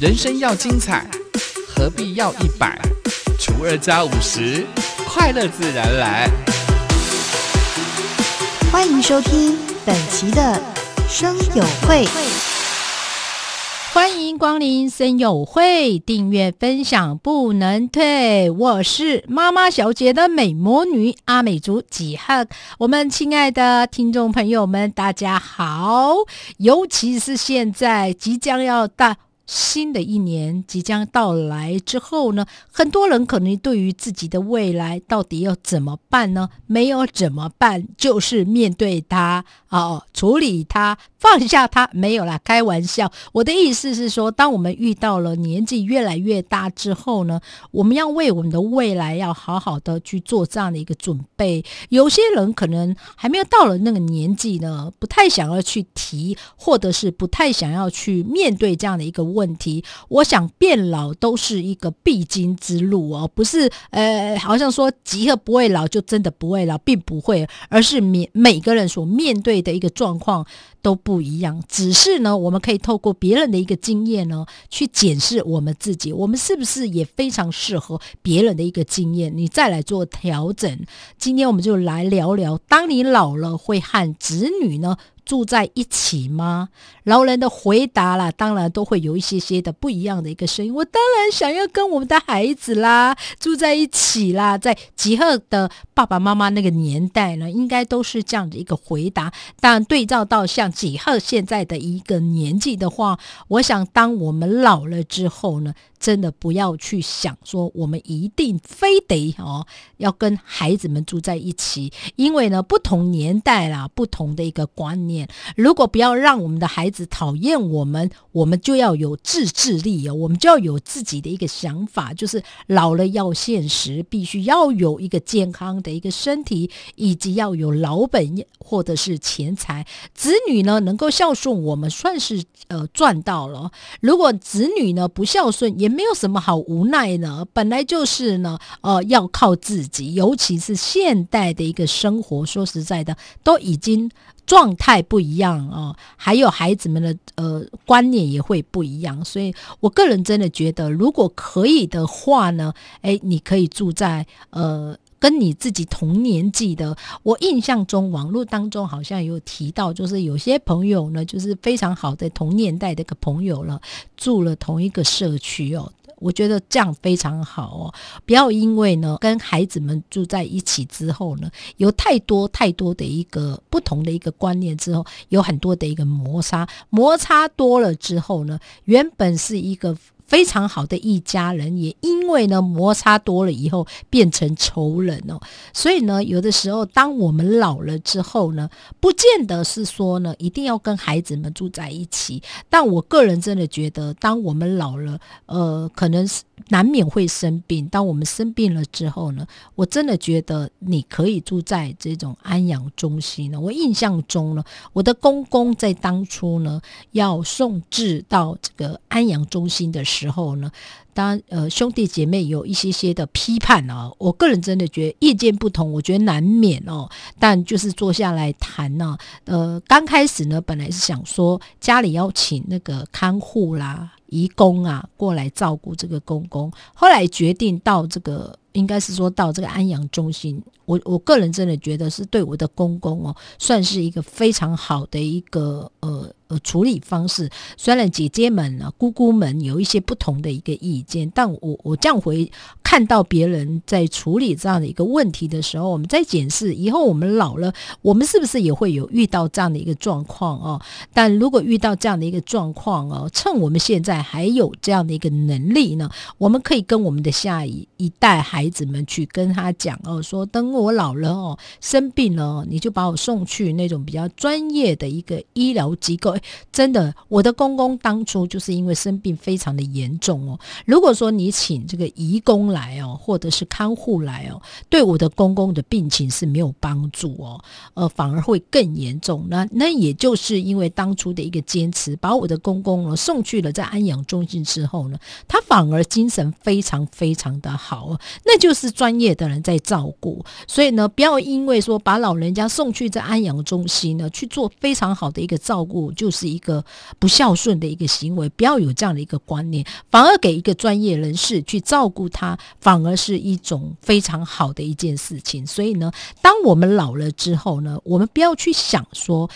人生要精彩，何必要一百除二加五十？快乐自然来。欢迎收听本期的生友会。欢迎光临森友会，订阅分享不能退。我是妈妈小姐的美魔女阿美族几何，我们亲爱的听众朋友们，大家好！尤其是现在即将要到。新的一年即将到来之后呢，很多人可能对于自己的未来到底要怎么办呢？没有怎么办，就是面对它哦，处理它，放下它，没有啦，开玩笑。我的意思是说，当我们遇到了年纪越来越大之后呢，我们要为我们的未来要好好的去做这样的一个准备。有些人可能还没有到了那个年纪呢，不太想要去提，或者是不太想要去面对这样的一个问。题，我想变老都是一个必经之路哦，不是呃，好像说吉赫不会老就真的不会老，并不会，而是每每个人所面对的一个状况都不一样。只是呢，我们可以透过别人的一个经验呢，去检视我们自己，我们是不是也非常适合别人的一个经验，你再来做调整。今天我们就来聊聊，当你老了会和子女呢？住在一起吗？老人的回答啦，当然都会有一些些的不一样的一个声音。我当然想要跟我们的孩子啦住在一起啦，在吉赫的爸爸妈妈那个年代呢，应该都是这样的一个回答。但对照到像吉赫现在的一个年纪的话，我想当我们老了之后呢？真的不要去想说我们一定非得哦要跟孩子们住在一起，因为呢不同年代啦，不同的一个观念。如果不要让我们的孩子讨厌我们，我们就要有自制力哦，我们就要有自己的一个想法，就是老了要现实，必须要有一个健康的一个身体，以及要有老本或者是钱财。子女呢能够孝顺我们，算是呃赚到了。如果子女呢不孝顺，也没有什么好无奈呢，本来就是呢，呃，要靠自己，尤其是现代的一个生活，说实在的，都已经状态不一样啊，还有孩子们的呃观念也会不一样，所以我个人真的觉得，如果可以的话呢，哎，你可以住在呃。跟你自己同年纪的，我印象中网络当中好像有提到，就是有些朋友呢，就是非常好的同年代的一个朋友了，住了同一个社区哦。我觉得这样非常好哦，不要因为呢跟孩子们住在一起之后呢，有太多太多的一个不同的一个观念之后，有很多的一个摩擦，摩擦多了之后呢，原本是一个。非常好的一家人，也因为呢摩擦多了以后变成仇人哦。所以呢，有的时候当我们老了之后呢，不见得是说呢一定要跟孩子们住在一起。但我个人真的觉得，当我们老了，呃，可能是。难免会生病。当我们生病了之后呢，我真的觉得你可以住在这种安养中心呢。我印象中呢，我的公公在当初呢要送至到这个安养中心的时时候呢。当呃兄弟姐妹有一些些的批判啊，我个人真的觉得意见不同，我觉得难免哦。但就是坐下来谈呢，呃，刚开始呢，本来是想说家里要请那个看护啦、姨公啊过来照顾这个公公，后来决定到这个。应该是说到这个安阳中心，我我个人真的觉得是对我的公公哦，算是一个非常好的一个呃呃处理方式。虽然姐姐们啊、姑姑们有一些不同的一个意见，但我我这样回看到别人在处理这样的一个问题的时候，我们在检视以后我们老了，我们是不是也会有遇到这样的一个状况哦？但如果遇到这样的一个状况哦，趁我们现在还有这样的一个能力呢，我们可以跟我们的下一一代孩子们去跟他讲哦，说等我老了哦，生病了，你就把我送去那种比较专业的一个医疗机构。真的，我的公公当初就是因为生病非常的严重哦。如果说你请这个义工来哦，或者是看护来哦，对我的公公的病情是没有帮助哦，呃，反而会更严重。那那也就是因为当初的一个坚持，把我的公公呢送去了在安养养中心之后呢，他反而精神非常非常的好。那就是专业的人在照顾，所以呢，不要因为说把老人家送去在安养中心呢去做非常好的一个照顾，就是一个不孝顺的一个行为，不要有这样的一个观念，反而给一个专业人士去照顾他，反而是一种非常好的一件事情。所以呢，当我们老了之后呢，我们不要去想说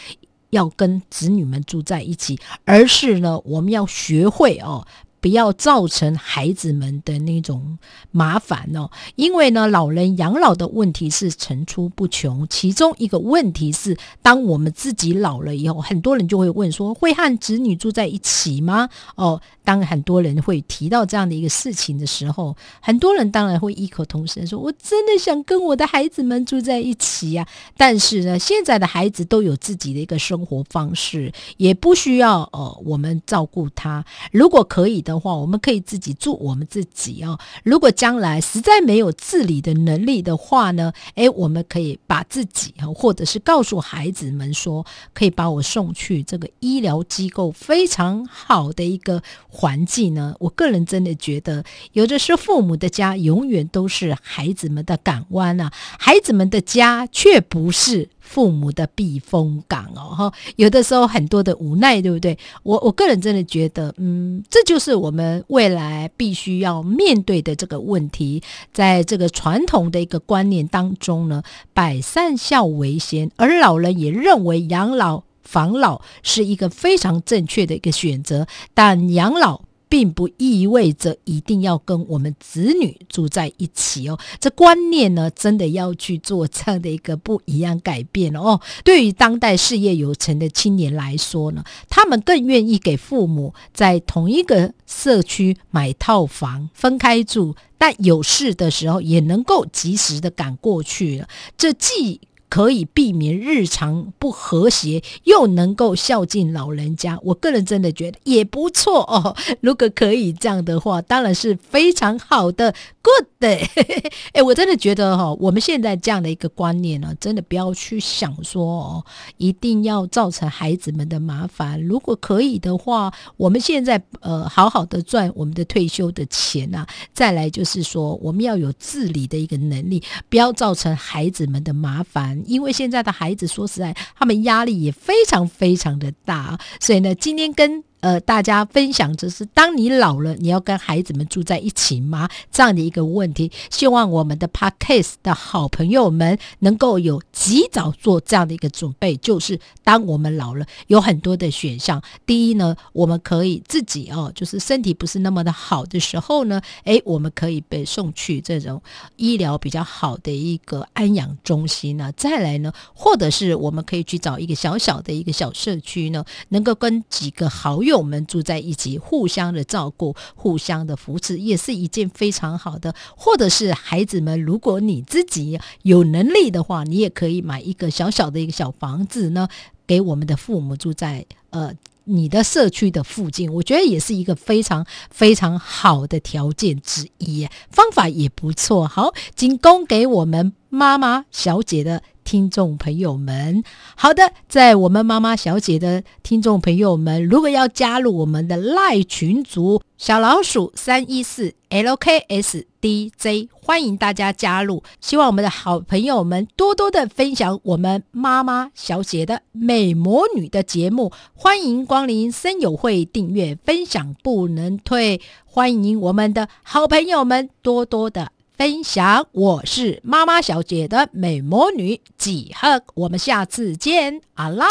要跟子女们住在一起，而是呢，我们要学会哦。不要造成孩子们的那种麻烦哦，因为呢，老人养老的问题是层出不穷。其中一个问题是，当我们自己老了以后，很多人就会问说：会和子女住在一起吗？哦，当很多人会提到这样的一个事情的时候，很多人当然会异口同声说：我真的想跟我的孩子们住在一起呀。但是呢，现在的孩子都有自己的一个生活方式，也不需要呃我们照顾他。如果可以的。的话，我们可以自己做我们自己哦。如果将来实在没有自理的能力的话呢，诶，我们可以把自己啊，或者是告诉孩子们说，可以把我送去这个医疗机构非常好的一个环境呢。我个人真的觉得，有的是父母的家永远都是孩子们的港湾啊，孩子们的家却不是。父母的避风港哦，哈，有的时候很多的无奈，对不对？我我个人真的觉得，嗯，这就是我们未来必须要面对的这个问题。在这个传统的一个观念当中呢，百善孝为先，而老人也认为养老防老是一个非常正确的一个选择，但养老。并不意味着一定要跟我们子女住在一起哦，这观念呢，真的要去做这样的一个不一样改变哦。对于当代事业有成的青年来说呢，他们更愿意给父母在同一个社区买套房，分开住，但有事的时候也能够及时的赶过去了。这既可以避免日常不和谐，又能够孝敬老人家，我个人真的觉得也不错哦。如果可以这样的话，当然是非常好的，good。哎，我真的觉得哈，我们现在这样的一个观念呢，真的不要去想说哦，一定要造成孩子们的麻烦。如果可以的话，我们现在呃好好的赚我们的退休的钱呐，再来就是说，我们要有自理的一个能力，不要造成孩子们的麻烦。因为现在的孩子，说实在，他们压力也非常非常的大，所以呢，今天跟。呃，大家分享就是当你老了，你要跟孩子们住在一起吗？这样的一个问题，希望我们的 podcast 的好朋友们能够有及早做这样的一个准备。就是当我们老了，有很多的选项。第一呢，我们可以自己哦，就是身体不是那么的好的时候呢，诶，我们可以被送去这种医疗比较好的一个安养中心呢。再来呢，或者是我们可以去找一个小小的一个小社区呢，能够跟几个好友。我们住在一起，互相的照顾，互相的扶持，也是一件非常好的。或者是孩子们，如果你自己有能力的话，你也可以买一个小小的一个小房子呢，给我们的父母住在呃你的社区的附近。我觉得也是一个非常非常好的条件之一，方法也不错。好，仅供给我们妈妈小姐的。听众朋友们，好的，在我们妈妈小姐的听众朋友们，如果要加入我们的赖群组小老鼠三一四 LKSDJ，欢迎大家加入。希望我们的好朋友们多多的分享我们妈妈小姐的美魔女的节目，欢迎光临森友会订阅分享不能退，欢迎我们的好朋友们多多的。分享，我是妈妈小姐的美魔女几何，我们下次见，阿赖。